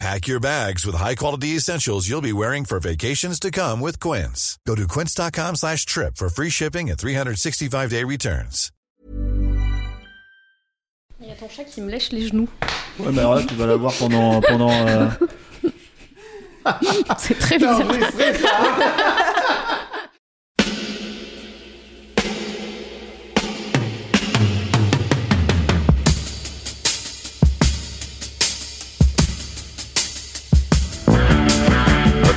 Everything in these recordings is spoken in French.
Pack your bags with high-quality essentials you'll be wearing for vacations to come with Quince. Go to quince.com slash trip for free shipping and 365-day returns. Il y a ton chat qui me lèche les genoux. Ouais, mais alors là, tu vas la voir pendant. pendant euh, C'est très bizarre.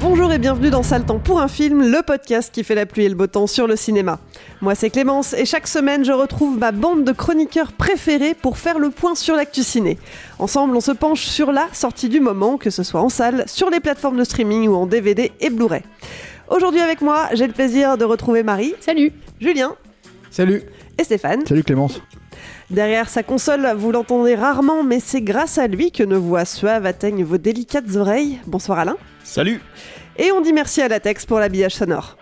Bonjour et bienvenue dans Sale Temps pour un film, le podcast qui fait la pluie et le beau temps sur le cinéma. Moi c'est Clémence et chaque semaine je retrouve ma bande de chroniqueurs préférés pour faire le point sur l'actu ciné. Ensemble on se penche sur la sortie du moment, que ce soit en salle, sur les plateformes de streaming ou en DVD et Blu-ray. Aujourd'hui avec moi j'ai le plaisir de retrouver Marie, Salut. Julien Salut et Stéphane. Salut Clémence Derrière sa console, vous l'entendez rarement, mais c'est grâce à lui que nos voix suaves atteignent vos délicates oreilles. Bonsoir Alain. Salut Et on dit merci à Latex pour l'habillage sonore.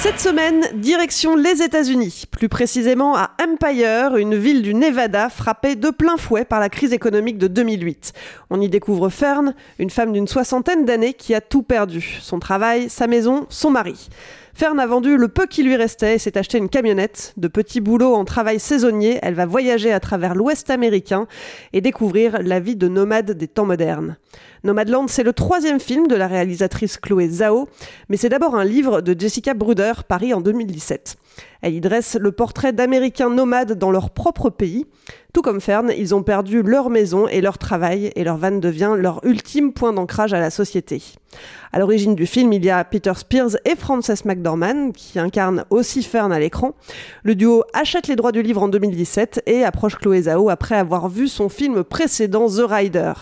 Cette semaine, direction les États-Unis, plus précisément à Empire, une ville du Nevada frappée de plein fouet par la crise économique de 2008. On y découvre Fern, une femme d'une soixantaine d'années qui a tout perdu son travail, sa maison, son mari. Fern a vendu le peu qui lui restait et s'est acheté une camionnette. De petits boulots en travail saisonnier, elle va voyager à travers l'Ouest américain et découvrir la vie de nomade des temps modernes. Nomadland, c'est le troisième film de la réalisatrice Chloé Zhao, mais c'est d'abord un livre de Jessica Bruder, paru en 2017. Elle y dresse le portrait d'Américains nomades dans leur propre pays. Tout comme Fern, ils ont perdu leur maison et leur travail, et leur van devient leur ultime point d'ancrage à la société. À l'origine du film, il y a Peter Spears et Frances McDormand, qui incarnent aussi Fern à l'écran. Le duo achète les droits du livre en 2017 et approche Chloé Zhao après avoir vu son film précédent The Rider.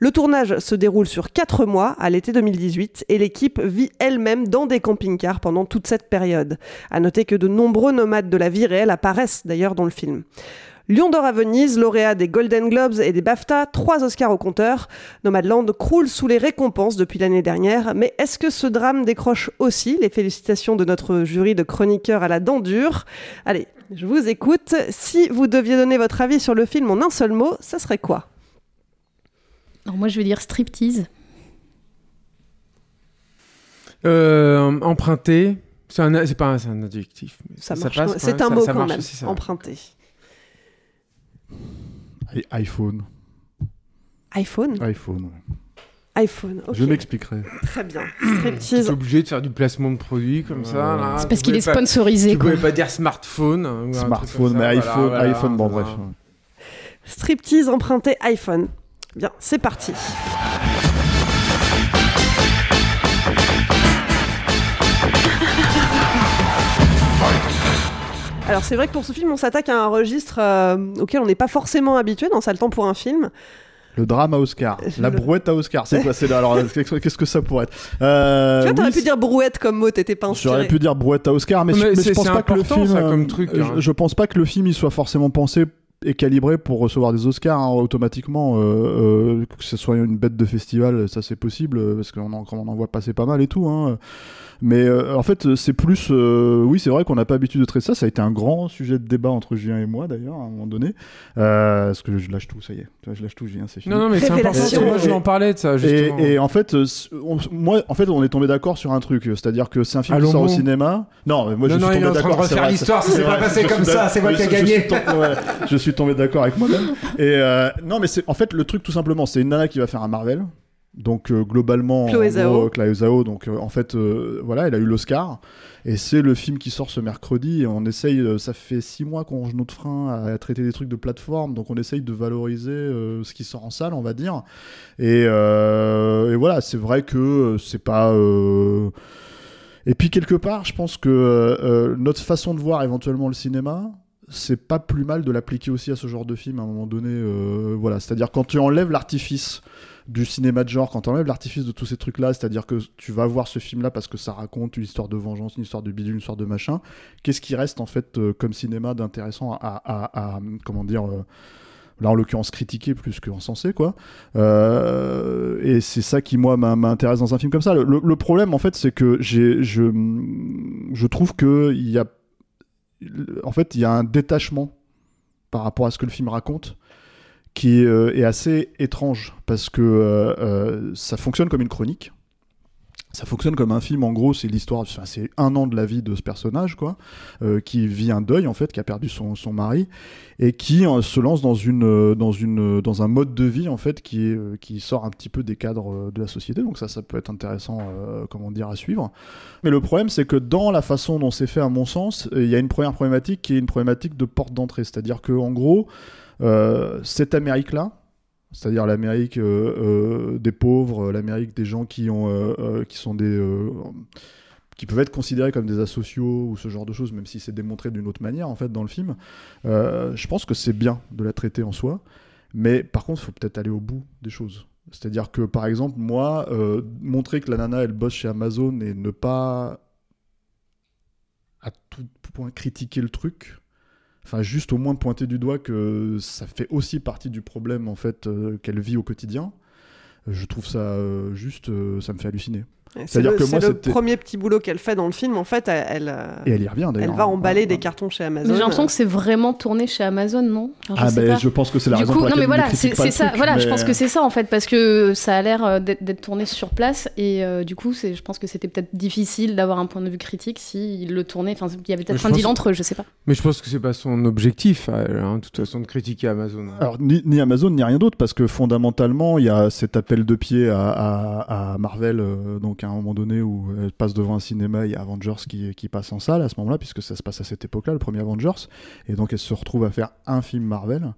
Le tournage se déroule sur 4 mois à l'été 2018 et l'équipe vit elle-même dans des camping-cars pendant toute cette période. À noter que de nombreux nomades de la vie réelle apparaissent d'ailleurs dans le film. Lion d'or à Venise, lauréat des Golden Globes et des BAFTA, trois Oscars au compteur. Nomadland croule sous les récompenses depuis l'année dernière, mais est-ce que ce drame décroche aussi les félicitations de notre jury de chroniqueurs à la dent dure? Allez, je vous écoute. Si vous deviez donner votre avis sur le film en un seul mot, ça serait quoi? Alors moi je vais dire striptease. Euh, emprunté. C'est un, c'est pas un, c'est un adjectif. mais Ça ça marche. passe C'est un ça- mot ça quand marche même. aussi, ça. Emprunté. I- iPhone. iPhone iPhone. ouais. iPhone. ok. Je m'expliquerai. Très bien. T'es Striptease. obligé de faire du placement de produits comme ça. Là. C'est Tu parce qu'il pouvais est pas- sponsorisé. Tu quoi. pouvais pas dire smartphone. ou un truc Smartphone, comme ça, mais voilà, iPhone, voilà, iPhone, bon voilà. bref. ouais. Striptease emprunté iPhone. Bien, c'est parti. Alors c'est vrai que pour ce film, on s'attaque à un registre euh, auquel on n'est pas forcément habitué dans ça le temps pour un film. Le drame à Oscar. Je La le- brouette à Oscar. C'est quoi c'est là Alors, qu'est-ce que ça pourrait être euh, tu vois, t'aurais oui, pu dire brouette comme mot, t'étais pas J'aurais inspiré. pu dire brouette à Oscar, mais, Mais je, mais je c'est- pense pas que le film, ça, comme euh, truc, je, hein. je pense pas que le film il soit forcément pensé et calibré pour recevoir des Oscars hein, automatiquement. euh, euh, que ce soit une bête de festival, ça c'est possible euh, parce qu'on en, on en voit passer pas mal et tout. Hein. Mais euh, en fait, c'est plus. euh, oui, c'est vrai qu'on n'a pas l'habitude de traiter ça. Ça a été un grand sujet de débat entre Julien et moi d'ailleurs à un moment donné. Euh, parce que je lâche tout, ça y est. Je lâche tout, Julien, c'est fini. Non, non, mais c'est important. Moi, je vais en parler de ça, justement. Et, et en fait, on- moi, en fait, on est tombé d'accord sur un truc, c'est-à-dire que c'est un film qui Allons sort au bon. cinéma. Non, mais moi, Non, je non, suis tombé en train de d'accord. refaire l'histoire, ça s'est pas passé comme ça, c'est moi qui ai gagné. Je suis, tombé, d'accord avec moi-même. Et non, mais c'est en fait le truc tout simplement, c'est une nana qui va faire un Marvel. Donc euh, globalement, Chloé en Zhao. gros, Chloé Zhao, donc euh, en fait, euh, voilà, elle a eu l'Oscar et c'est le film qui sort ce mercredi. Et on essaye, euh, ça fait six mois qu'on range notre frein à, traiter des trucs de plateforme, donc on essaye de valoriser euh, ce qui sort en salle, on va dire. Et, euh, et voilà, c'est vrai que c'est pas. euh, Et puis quelque part, je pense que notre façon de voir éventuellement le cinéma, c'est pas plus mal de l'appliquer aussi à ce genre de film à un moment donné. euh, voilà, c'est-à-dire quand tu enlèves l'artifice du cinéma de genre, quand tu enlèves l'artifice de tous ces trucs-là, c'est-à-dire que tu vas voir ce film-là parce que ça raconte une histoire de vengeance, une histoire de bidule, une histoire de machin, qu'est-ce qui reste en fait euh, comme cinéma d'intéressant à, à- à- comment dire euh, là en l'occurrence critiquer plus qu'encensé quoi Euh, et c'est ça qui moi m'intéresse dans un film comme ça le- le problème en fait c'est que j'ai je je trouve que il y a en fait il y a un détachement par rapport à ce que le film raconte qui euh, est assez étrange parce que euh, euh, ça fonctionne comme une chronique ça fonctionne comme un film, en gros, c'est l'histoire, c'est un an de la vie de ce personnage, quoi, euh, qui vit un deuil, en fait, qui a perdu son, son mari, et qui euh, se lance dans, une, euh, dans, une, dans un mode de vie, en fait, qui, qui sort un petit peu des cadres de la société, donc ça, ça peut être intéressant, comment dire, à suivre. Mais le problème, c'est que dans la façon dont c'est fait, à mon sens, il y a une première problématique qui est une problématique de porte d'entrée, c'est-à-dire que, en gros, cette Amérique-là, c'est-à-dire l'Amérique euh, euh, des pauvres, l'Amérique des gens qui ont, euh, qui sont des, qui peuvent être considérés comme des asociaux ou ce genre de choses, même si c'est démontré d'une autre manière en fait dans le film. Je pense que c'est bien de la traiter en soi, mais par contre, il faut peut-être aller au bout des choses. C'est-à-dire que par exemple, moi, montrer que la nana elle bosse chez Amazon et ne pas à tout point critiquer le truc, enfin juste au moins pointer du doigt que ça fait aussi partie du problème en fait euh, qu'elle vit au quotidien. Je trouve ça euh, juste, euh, ça me fait halluciner. C'est C'est-à-dire le, que premier petit boulot qu'elle fait dans le film. En fait, elle, euh, Et elle y revient d'ailleurs. elle va emballer Ouais, des ouais. cartons chez Mais Amazon. J'ai l'impression que c'est vraiment tourné chez Amazon, non je Ah sais ben pas. je pense que c'est la du raison coup, pour non laquelle mais il voilà, ne c'est ça. truc, Voilà, je pense que c'est ça en fait, parce que ça a l'air euh, d'être tourné sur place et euh, du coup, c'est, je pense que c'était peut-être difficile d'avoir un point de vue critique si il le tournait. Enfin, il y avait peut-être un deal entre eux, je sais pas. Mais je pense que c'est pas son objectif, euh, hein, de toute façon, de critiquer Amazon. Alors, ni, ni Amazon, ni rien d'autre, parce que fondamentalement, il y a cet appel de pied à, à- à Marvel, euh, donc à un moment donné où elle passe devant un cinéma, il y a Avengers qui, passe en salle à ce moment-là, puisque ça se passe à cette époque-là, le premier Avengers, et donc elle se retrouve à faire un film Marvel.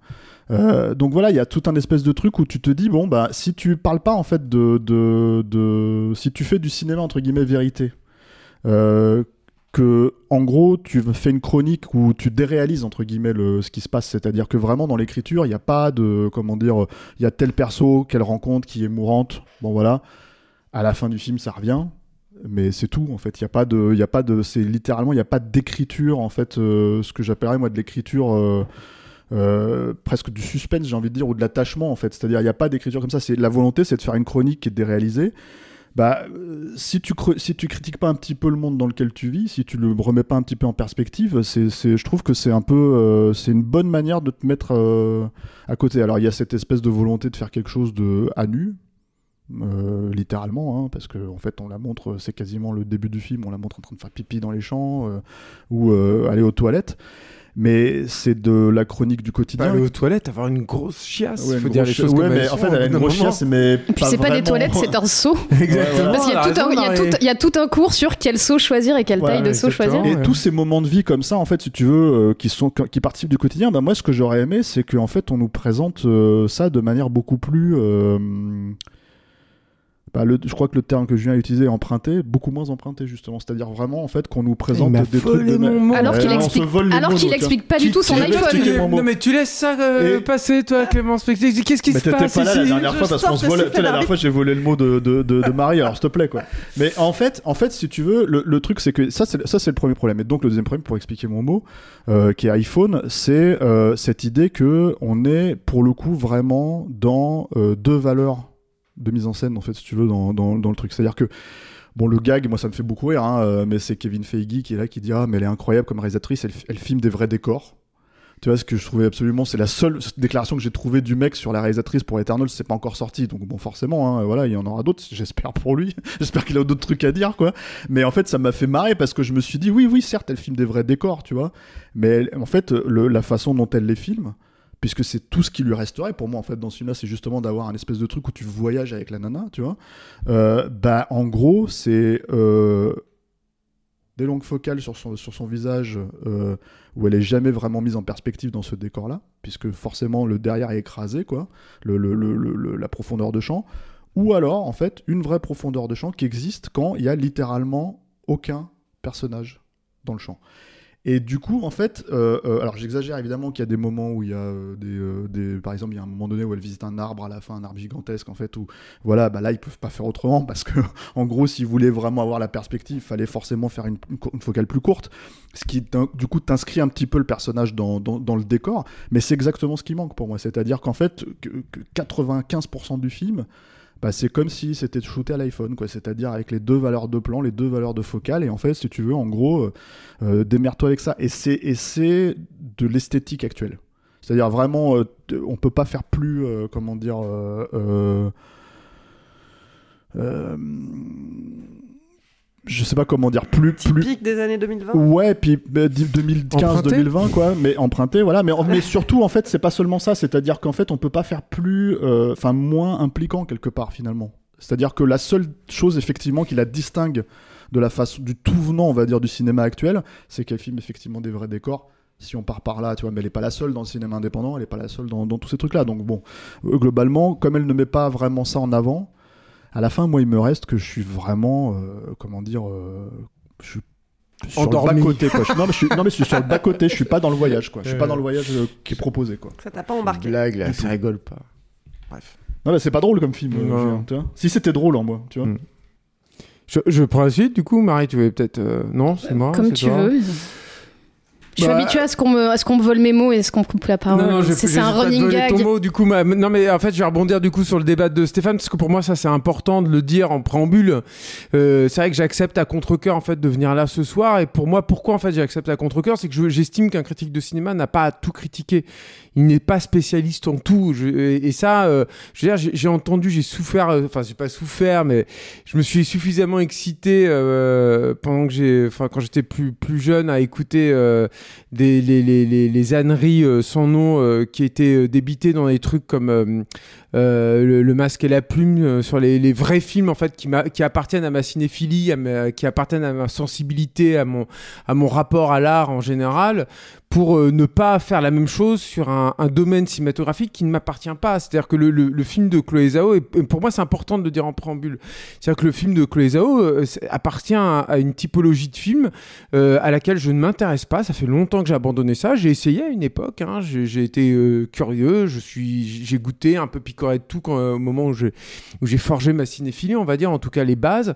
Euh, donc voilà, il y a tout un espèce de truc où tu te dis, bon, bah, si tu parles pas en fait de. de, si tu fais du cinéma entre guillemets vérité, euh, que en gros tu fais une chronique où tu déréalises entre guillemets le, ce qui se passe, c'est-à-dire que vraiment dans l'écriture il n'y a pas de comment dire, il y a tel perso qu'elle rencontre qui est mourante, bon voilà, à la fin du film ça revient, mais c'est tout en fait, il y a pas de, il y a pas de, c'est littéralement il n'y a pas d'écriture en fait, euh, ce que j'appellerais moi de l'écriture. euh, euh, presque du suspense, j'ai envie de dire, ou de l'attachement en fait. C'est-à-dire, il n'y a pas d'écriture comme ça. C'est la volonté, c'est de faire une chronique qui est déréalisée. Bah, si tu si tu critiques pas un petit peu le monde dans lequel tu vis, si tu le remets pas un petit peu en perspective, c'est, je trouve que c'est un peu, c'est une bonne manière de te mettre à côté. Alors, il y a cette espèce de volonté de faire quelque chose de à nu. Euh, littéralement, hein, parce que en fait on la montre, c'est quasiment le début du film, on la montre en train de faire pipi dans les champs euh, ou euh, aller aux toilettes, mais c'est de la chronique du quotidien. Pas aller aux toilettes, avoir une grosse chiasse. Ouais, faut dire les choses chi- comme ouais, mais en fait, elle a au une grosse chiasse, mais Et puis c'est pas des toilettes, c'est un seau. Exactement. Parce qu'il y a, elle tout un, il y, a tout, Marie. il y a tout un cours sur quel seau choisir et quelle Ouais, taille de seau choisir. Et Ouais. tous ces moments de vie comme ça, en fait, si tu veux, euh, qui sont qui participent du quotidien, bah moi, ce que j'aurais aimé, c'est qu'en fait, on nous présente euh, ça de manière beaucoup plus. Euh, bah, le, je crois que le terme que Julien a utilisé, emprunté, beaucoup moins emprunté justement. C'est-à-dire vraiment, en fait, qu'on nous présente des trucs volé de. mon mot. Alors qu'il on se explique, alors mots qu'il d'autres, explique pas du tout son iPhone. Non mais tu laisses ça euh, Et- passer toi Clément Spectacle. Qu'est-ce qui Mais se t'étais passe pas là la dernière Je fois parce qu'on se sais, la dernière fois, j'ai volé le mot de, de, de, de Marie, alors s'il te plaît, quoi. Mais en fait, en fait, si tu veux, le, le truc, c'est que ça, c'est ça, c'est le premier problème. Et donc, le deuxième problème, pour expliquer mon mot, euh, qui est iPhone, c'est euh, cette idée que on est, pour le coup, vraiment dans euh, deux valeurs de mise en scène, en fait, si tu veux, dans, dans, le truc. C'est-à-dire que Bon, le gag, moi, ça me fait beaucoup rire, hein, euh, mais c'est Kevin Feige qui est là, qui dit Ah, mais elle est incroyable comme réalisatrice, elle, filme des vrais décors. Tu vois, ce que je trouvais absolument, c'est la seule déclaration que j'ai trouvée du mec sur la réalisatrice pour Eternal, c'est pas encore sorti. Donc, bon, forcément, hein, voilà, il y en aura d'autres, j'espère pour lui. j'espère qu'il a d'autres trucs à dire, quoi. Mais en fait, ça m'a fait marrer parce que je me suis dit Oui, oui, certes, elle filme des vrais décors, tu vois. Mais en fait, le- la façon dont elle les filme, puisque c'est tout ce qui lui resterait pour moi en fait dans ce film-là, c'est justement d'avoir un espèce de truc où tu voyages avec la nana, tu vois. Euh, bah en gros c'est euh, des longues focales sur son, visage euh, où elle est jamais vraiment mise en perspective dans ce décor-là, puisque forcément le derrière est écrasé, quoi, la profondeur de champ. Ou alors, en fait, une vraie profondeur de champ qui existe quand il y a littéralement aucun personnage dans le champ. Et du coup, en fait, euh, euh, alors j'exagère évidemment qu'il y a des moments où il y a euh, des, euh, des- par exemple, il y a un moment donné où elle visite un arbre à la fin, un arbre gigantesque en fait, où voilà, bah là ils peuvent pas faire autrement parce que, en gros, s'ils voulaient vraiment avoir la perspective, il fallait forcément faire une, focale plus courte, ce qui du coup t'inscrit un petit peu le personnage dans, dans, dans le décor, mais c'est exactement ce qui manque pour moi, c'est-à-dire qu'en fait, que, que 95% du film, bah, c'est comme si c'était shooté à l'iPhone, quoi. C'est-à-dire avec les deux valeurs de plan, les deux valeurs de focale, et en fait, si tu veux, en gros, euh, euh, démerde-toi avec ça. Et c'est de l'esthétique actuelle. C'est-à-dire vraiment, euh, on peut pas faire plus, euh, comment dire, je sais pas comment dire, plus, plus, Typique des années 2020. Ouais, puis bah, di- 2015-2020, quoi, mais emprunté, voilà. Mais, mais surtout, en fait, c'est pas seulement ça, c'est-à-dire qu'en fait, on peut pas faire plus, euh, enfin, moins impliquant quelque part, finalement. C'est-à-dire que la seule chose, effectivement, qui la distingue de la face du tout venant, on va dire, du cinéma actuel, c'est qu'elle filme effectivement des vrais décors. Si on part par là, tu vois, mais elle est pas la seule dans le cinéma indépendant, elle est pas la seule dans, dans tous ces trucs-là. Donc bon, euh, globalement, comme elle ne met pas vraiment ça en avant, à la fin, moi, il me reste que je suis vraiment, euh, comment dire, euh, je suis sur Endormi. le bas côté quoi. Je, non mais je suis non mais je suis sur le bas côté, je suis pas dans le voyage quoi. Je suis pas dans le voyage euh, qui est proposé quoi. Ça t'a pas embarqué. Blague là, ça rigole pas. Bref. Non mais c'est pas drôle comme film. euh, tu vois. Si c'était drôle en moi, tu vois. Mm. Je, je prends la suite, du coup, Marie, tu veux peut-être. euh, Non, c'est moi. Comme c'est tu toi veux. Je suis Bah- habituée à ce qu'on me, à ce qu'on me vole mes mots et à ce qu'on me coupe la parole. Non, c'est un running gag. ton mot, du coup, ma- non, mais en fait, je vais rebondir du coup sur le débat de Stéphane, parce que pour moi, ça, c'est important de le dire en préambule. Euh, c'est vrai que j'accepte à contre-cœur, en fait, de venir là ce soir. Et pour moi, pourquoi, en fait, j'accepte à contre-cœur, c'est que je- j'estime qu'un critique de cinéma n'a pas à tout critiquer. Il n'est pas spécialiste en tout. Je- et, ça, euh, je veux dire, j'ai entendu, j'ai souffert, euh, enfin, j'ai pas souffert, mais je me suis suffisamment excité euh, pendant que j'ai, enfin, quand j'étais plus, plus jeune à écouter euh, des, les, les, les, les âneries euh, sans nom euh, qui étaient euh, débitées dans des trucs comme euh, euh, le, le masque et la plume euh, sur les, vrais films en fait qui, appartiennent à ma cinéphilie, qui appartiennent à ma sensibilité, à mon, rapport à l'art en général, pour euh, ne pas faire la même chose sur un, domaine cinématographique qui ne m'appartient pas. C'est-à-dire que le, film de Chloé Zhao, pour moi c'est important de le dire en préambule, c'est-à-dire que le film de Chloé Zhao euh, appartient à, une typologie de film euh, à laquelle je ne m'intéresse pas. Ça fait longtemps que j'ai abandonné ça. J'ai essayé à une époque. hein. J'ai été euh, curieux. J'ai goûté un peu picoré de tout quand, euh, au moment où j'ai forgé ma cinéphilie, on va dire, en tout cas les bases.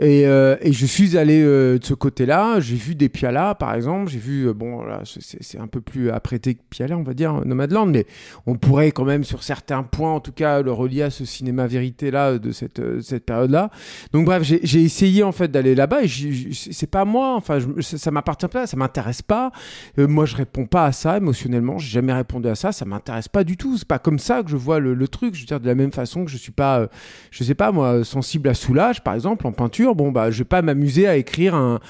Et, euh, et je suis allé euh, de ce côté-là. J'ai vu des Piala, par exemple. J'ai vu, euh, bon, là, c'est- un peu plus apprêté que Piala, on va dire, Nomadland, mais on pourrait quand même, sur certains points, en tout cas, le relier à ce cinéma vérité-là de cette, cette période-là. Donc, bref, j'ai essayé, en fait, d'aller là-bas et c'est pas moi, enfin, ça, m'appartient pas, ça m'intéresse pas. Moi, je réponds pas à ça émotionnellement. J'ai jamais répondu à ça. Ça m'intéresse pas du tout. C'est pas comme ça que je vois le, le truc. Je veux dire, de la même façon que je suis pas, je sais pas, moi, sensible à Soulage, par exemple, en peinture. Bon, bah, je vais pas m'amuser à écrire un,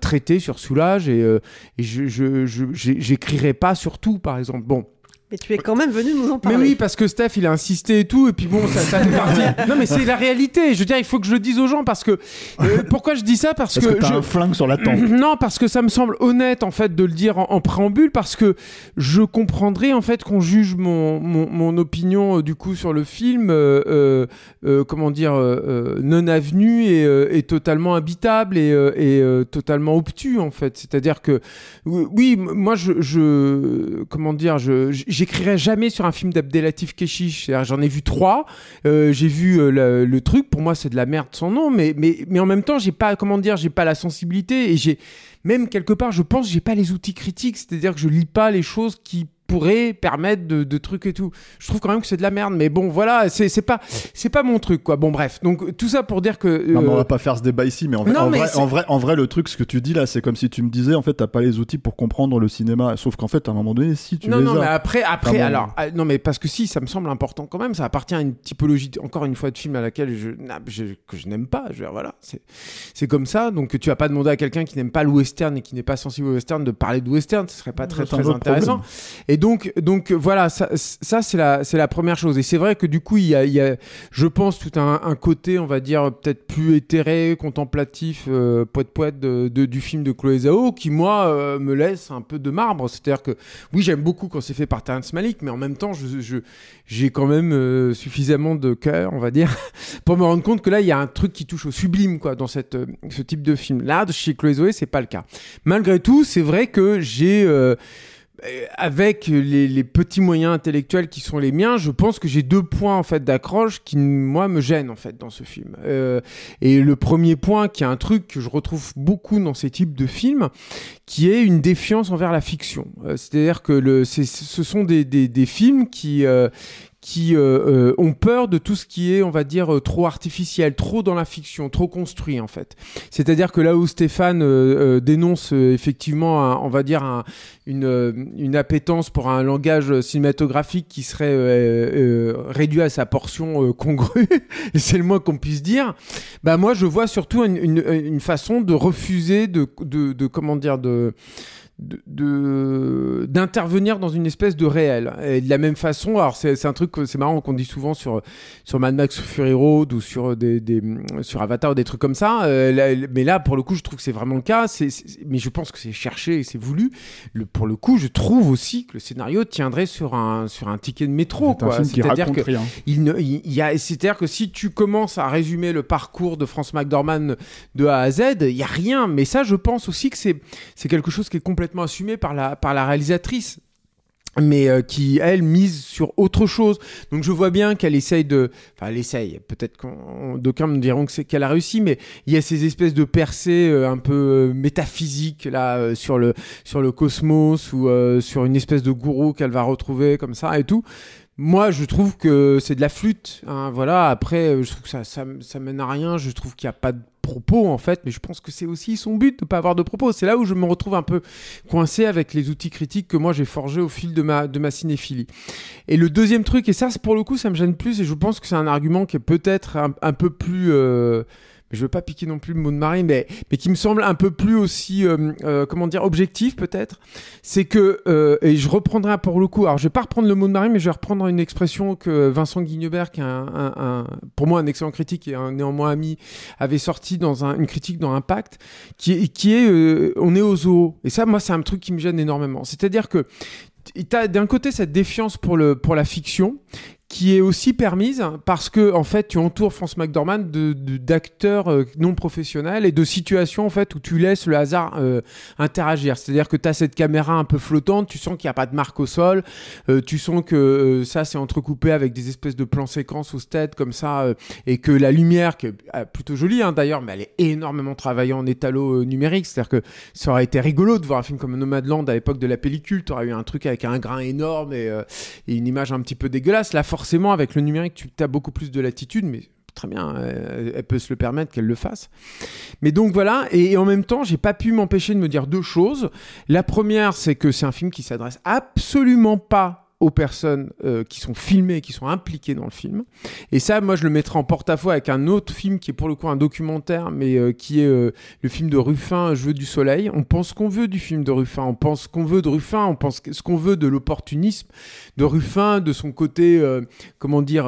traité sur Soulage et, euh, et je, je, pas sur tout, par exemple. Bon. Mais tu es quand même venu nous en Mais parler. oui, parce que Steph, il a insisté et tout, et puis bon, ça, ça fait partie. Non, mais c'est la réalité. Je veux dire, il faut que je le dise aux gens parce que. euh, pourquoi je dis ça? Parce, Parce que t'as je- un flingue sur la tempe. non, parce que ça me semble honnête en fait de le dire en, en préambule, parce que je comprendrais en fait qu'on juge mon, mon, mon opinion euh, du coup sur le film, euh, euh, comment dire, non avenue et, euh, et totalement habitable et, euh, et euh, totalement obtus en fait. C'est-à-dire que oui, moi je, je comment dire, je j'écrirai jamais sur un film d'Abdelatif Keshish. J'en ai vu trois, euh, j'ai vu euh, le, le truc. Pour moi, c'est de la merde sans nom, mais mais mais en même temps, j'ai pas comment dire, j'ai pas la sensibilité et j'ai même quelque part, je pense, j'ai pas les outils critiques. C'est-à-dire que je lis pas les choses qui pourraient permettre de, de trucs et tout. Je trouve quand même que c'est de la merde, mais bon, voilà, c'est pas c'est pas mon truc quoi. Bon bref, donc tout ça pour dire que Non, mais on euh, va pas faire ce débat ici, mais en, vrai, Non, en, mais vrai, c'est- en, vrai, en vrai, le truc, ce que tu dis là, c'est comme si tu me disais, en fait, t'as pas les outils pour comprendre le cinéma. Sauf qu'en fait, à un moment donné, si tu non, les non, as. mais après, après, alors, ah, non, mais parce que si, ça me semble important quand même. Ça appartient à une typologie, encore une fois, de film à laquelle je, n'a- je- que je n'aime pas. Je veux dire, voilà, c'est, comme ça. Donc, tu vas pas demander à quelqu'un qui n'aime pas le western et qui n'est pas sensible au western de parler de western. Ce serait pas très, très intéressant. Et donc, donc voilà, ça, c'est la, première chose. Et c'est vrai que du coup, il y a, je pense, tout un, côté, on va dire, peut-être plus éthéré, contemplatif, euh, poète poète de, de- du film de Chloé Zhao, qui moi euh, me laisse un peu de marbre. C'est-à-dire que oui, j'aime beaucoup quand c'est fait par Terrence Malick, mais en même temps, j'ai quand même euh, suffisamment de cœur, on va dire, pour me rendre compte que là, il y a un truc qui touche au sublime, quoi, dans cette, euh, ce type de film. Là, chez Chloé Zoé, c'est pas le cas. Malgré tout, c'est vrai que j'ai, euh, euh, avec les, petits moyens intellectuels qui sont les miens, je pense que j'ai deux points en fait d'accroche qui moi me gênent en fait dans ce film. Euh, et le premier point, qui est un truc que je retrouve beaucoup dans ces types de films, qui est une défiance envers la fiction. Euh, C'est-à-dire que le, ce sont des, des, films qui euh, qui euh, euh, ont peur de tout ce qui est, on va dire, euh, trop artificiel, trop dans la fiction, trop construit en fait. C'est-à-dire que là où Stéphane euh, euh, dénonce effectivement, un- on va dire, un- une, une appétence pour un langage cinématographique qui serait euh, réduit à sa portion congrue, c'est le moins qu'on puisse dire, bah moi je vois surtout une, une, une façon de refuser de, de, de comment dire, de de- d'intervenir dans une espèce de réel et de la même façon alors c'est un truc c'est marrant qu'on dit souvent sur sur Mad Max Fury Road ou sur des, des sur Avatar ou des trucs comme ça euh, là- mais là pour le coup je trouve que c'est vraiment le cas c'est mais je pense que c'est cherché et c'est voulu le, pour le coup je trouve aussi que le scénario tiendrait sur un sur un ticket de métro c'est-à-dire que rien. il ne, il il y a, c'est-à-dire que si tu commences à résumer le parcours de France McDormand de A à Z, il y a rien. Mais ça, je pense aussi que c'est, c'est quelque chose qui est complètement assumé par la, par la réalisatrice mais euh, qui elle mise sur autre chose. Donc je vois bien qu'elle essaye de, enfin elle essaye. Peut-être qu'on d'aucuns me diront que c'est qu'elle a réussi, mais il y a ces espèces de percées euh, un peu euh, métaphysiques là sur le sur le cosmos ou sur une espèce de gourou qu'elle va retrouver comme ça et tout. Moi, je trouve que c'est de la flûte. hein, voilà. Après, euh, je trouve que ça, ça, ça mène à rien. Je trouve qu'il n'y a pas de propos en fait, mais je pense que c'est aussi son but de pas avoir de propos. C'est là où je me retrouve un peu coincé avec les outils critiques que moi j'ai forgés au fil de ma de ma cinéphilie. Et le deuxième truc, et ça pour le coup ça me gêne plus, et je pense que c'est un argument qui est peut-être un, un peu plus euh, je veux pas piquer non plus le mot de Marie, mais, mais qui me semble un peu plus aussi, euh, euh, comment dire, objectif peut-être, c'est que, euh, et je reprendrai pour le coup, alors je vais pas reprendre le mot de Marie, mais je vais reprendre une expression que Vincent Guignebert, qui est pour moi un excellent critique et un néanmoins ami, avait sorti dans un- une critique dans Impact, qui, est- qui est, on est au zoo. Et ça, moi, c'est un truc qui me gêne énormément. C'est-à-dire que tu as d'un côté cette défiance pour, le, pour la fiction, qui est aussi permise parce que en fait tu entoures France McDormand de, d'acteurs euh, non professionnels et de situations en fait où tu laisses le hasard euh, interagir. C'est-à-dire que tu as cette caméra un peu flottante, tu sens qu'il n'y a pas de marque au sol, euh, tu sens que euh, ça c'est entrecoupé avec des espèces de plans séquences au stade comme ça euh, et que la lumière qui est plutôt jolie hein, d'ailleurs mais elle est énormément travaillée en étalo euh, numérique, c'est-à-dire que ça aurait été rigolo de voir un film comme Nomadland à l'époque de la pellicule, tu aurais eu un truc avec un grain énorme et, et une image un petit peu dégueulasse. Là, forcément, avec le numérique, tu as beaucoup plus de latitude, mais très bien, euh, elle peut se le permettre qu'elle le fasse. Mais donc voilà, et, et en même temps, j'ai pas pu m'empêcher de me dire deux choses. La première, c'est que c'est un film qui s'adresse absolument pas aux personnes euh, qui sont filmées, qui sont impliquées dans le film. Et ça, moi, je le mettrai en porte-à-faux avec un autre film qui est pour le coup un documentaire, mais euh, qui est euh, le film de Ruffin, Je veux du soleil. On pense qu'on veut du film de Ruffin, on pense qu'on veut de Ruffin, on pense ce qu'on veut de l'opportunisme de Ruffin, de son côté, comment dire,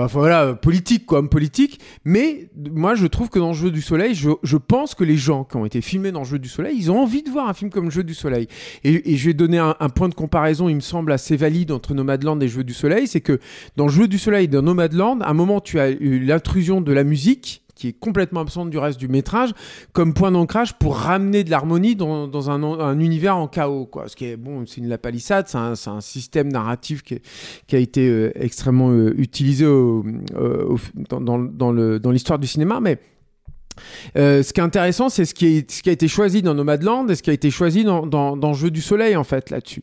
bah voilà, politique, quoi, politique. Mais moi, je trouve que dans le Jeu du Soleil, je, je pense que les gens qui ont été filmés dans le Jeu du Soleil, ils ont envie de voir un film comme le Jeu du Soleil. Et, et je vais donner un, un point de comparaison, il me semble assez valide entre Nomadland et Jeu du Soleil, c'est que dans le Jeu du Soleil, dans Nomadland, à un moment, tu as eu l'intrusion de la musique qui est complètement absente du reste du métrage, comme point d'ancrage pour ramener de l'harmonie dans, un, un univers en chaos. Quoi. Ce qui est bon, c'est une la palissade, c'est un, un système narratif qui, a été euh, extrêmement euh, utilisé euh, dans, dans l'histoire du cinéma, mais euh, ce qui est intéressant, c'est ce qui, a été choisi dans Nomadland et ce qui a été choisi dans, dans, Jeu du Soleil, en fait, là-dessus.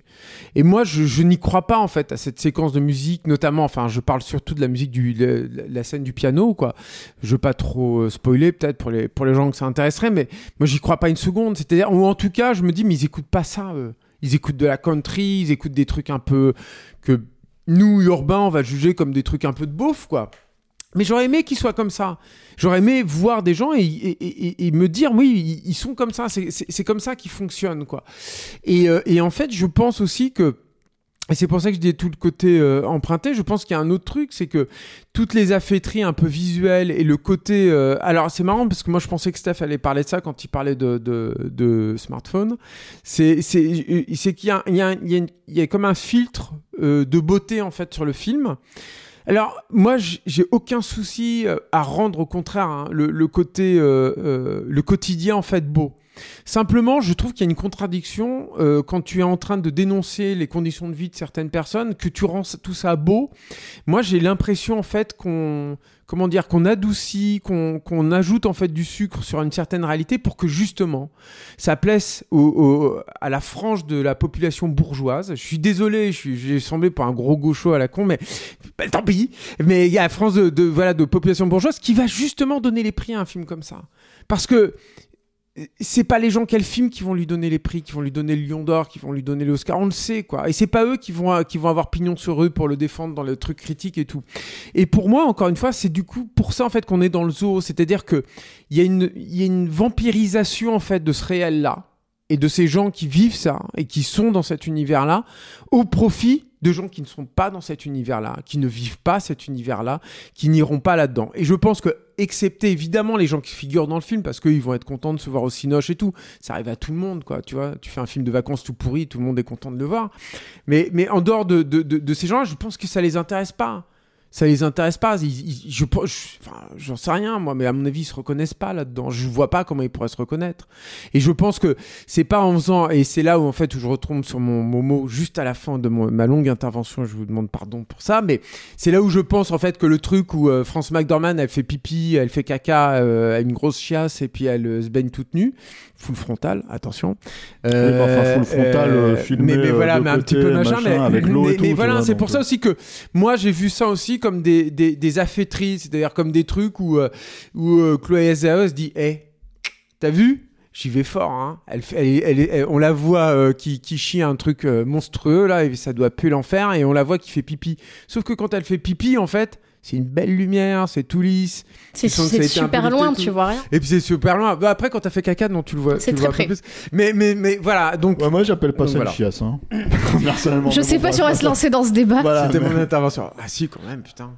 Et moi, je, n'y crois pas, en fait, à cette séquence de musique, notamment, enfin, je parle surtout de la musique la, la scène du piano, quoi. Je veux pas trop euh, spoiler, peut-être, pour les, pour les gens que ça intéresserait, mais moi, j'y crois pas une seconde. C'est-à-dire, ou en tout cas, je me dis, mais ils écoutent pas ça, eux. Ils écoutent de la country, ils écoutent des trucs un peu que nous, urbains, on va juger comme des trucs un peu de beauf, quoi. Mais j'aurais aimé qu'ils soient comme ça. J'aurais aimé voir des gens et, me dire, oui, ils, sont comme ça. C'est- comme ça qu'ils fonctionnent, quoi. Et, euh, et en fait, je pense aussi que et c'est pour ça que je dis tout le côté euh, emprunté. Je pense qu'il y a un autre truc, c'est que toutes les affaîtries un peu visuelles et le côté. euh, alors c'est marrant parce que moi je pensais que Steph allait parler de ça quand il parlait de, smartphone. C'est qu'il y a comme un filtre de beauté en fait sur le film. Alors, moi, j'ai aucun souci euh, à rendre, au contraire, hein, le, le côté, euh, euh, le quotidien en fait beau. Simplement, je trouve qu'il y a une contradiction euh, quand tu es en train de dénoncer les conditions de vie de certaines personnes, que tu rends tout ça beau. Moi, j'ai l'impression en fait qu'on, comment dire, qu'on adoucit, qu'on ajoute en fait du sucre sur une certaine réalité pour que justement ça plaise à la frange de la population bourgeoise. Je suis désolé, j'ai semblé pour un gros gaucho à la con, mais bah, tant pis. Mais il y a la France de, de- voilà de population bourgeoise qui va justement donner les prix à un film comme ça, parce que c'est pas les gens qui le film qui vont lui donner les prix, qui vont lui donner le Lion d'Or, qui vont lui donner l'Oscar, on le sait quoi. Et c'est pas eux qui vont qui vont avoir pignon sur eux pour le défendre dans le truc critique et tout. Et pour moi, encore une fois, c'est du coup pour ça en fait qu'on est dans le zoo, c'est-à-dire que il y a une il y a une vampirisation en fait de ce réel là et de ces gens qui vivent ça et qui sont dans cet univers là au profit de gens qui ne sont pas dans cet univers-là, qui ne vivent pas cet univers-là, qui n'iront pas là-dedans. Et je pense que, excepté évidemment les gens qui figurent dans le film, parce qu'ils vont être contents de se voir au cinoche et tout, ça arrive à tout le monde, quoi. Tu vois, tu fais un film de vacances tout pourri, tout le monde est content de le voir. Mais, mais en dehors de, de, de, de ces gens-là, je pense que ça les intéresse pas. Ça les intéresse pas. Ils, ils- je, je- j'en sais rien moi, mais à mon avis, ils se reconnaissent pas là-dedans. Je vois pas comment ils pourraient se reconnaître. Et je pense que c'est pas en faisant, et c'est là où en fait où je retombe sur mon, mon mot juste à la fin de mon- ma longue intervention. Je vous demande pardon pour ça, mais c'est là où je pense en fait que le truc où euh, France McDormand elle fait pipi, elle fait caca, euh, a une grosse chiasse et puis elle euh, se baigne toute nue, full frontal, attention. Oui, bah, enfin, full frontal, filmé, mais, mais voilà, mais un petit peu machin, machin, mais, avec l'eau et mais- tout, mais tu voilà, c'est pour ça aussi que moi j'ai vu ça aussi comme des, des, des affaîtries, c'est-à-dire comme des trucs où, euh, où euh, Chloé Zhao se dit Hé, t'as vu? J'y vais fort, hein. Elle, elle, on la voit euh, qui, qui chie un truc monstrueux là, et ça doit puer l'enfer, et on la voit qui fait pipi. Sauf que quand elle fait pipi, en fait, c'est une belle lumière, c'est tout lisse. C'est super loin, tu vois rien. Et puis c'est super loin. Bah, après, quand t'as fait caca, non, tu le vois. C'est tu le vois très un peu près. plus. Mais, mais, mais voilà, donc. Ouais, moi, j'appelle pas Donc, ça voilà. une chiasse. Hein. Personnellement. Je sais bon, pas si on va se lancer dans ce débat. Voilà, C'était mais- mon intervention. Ah si, quand même, putain.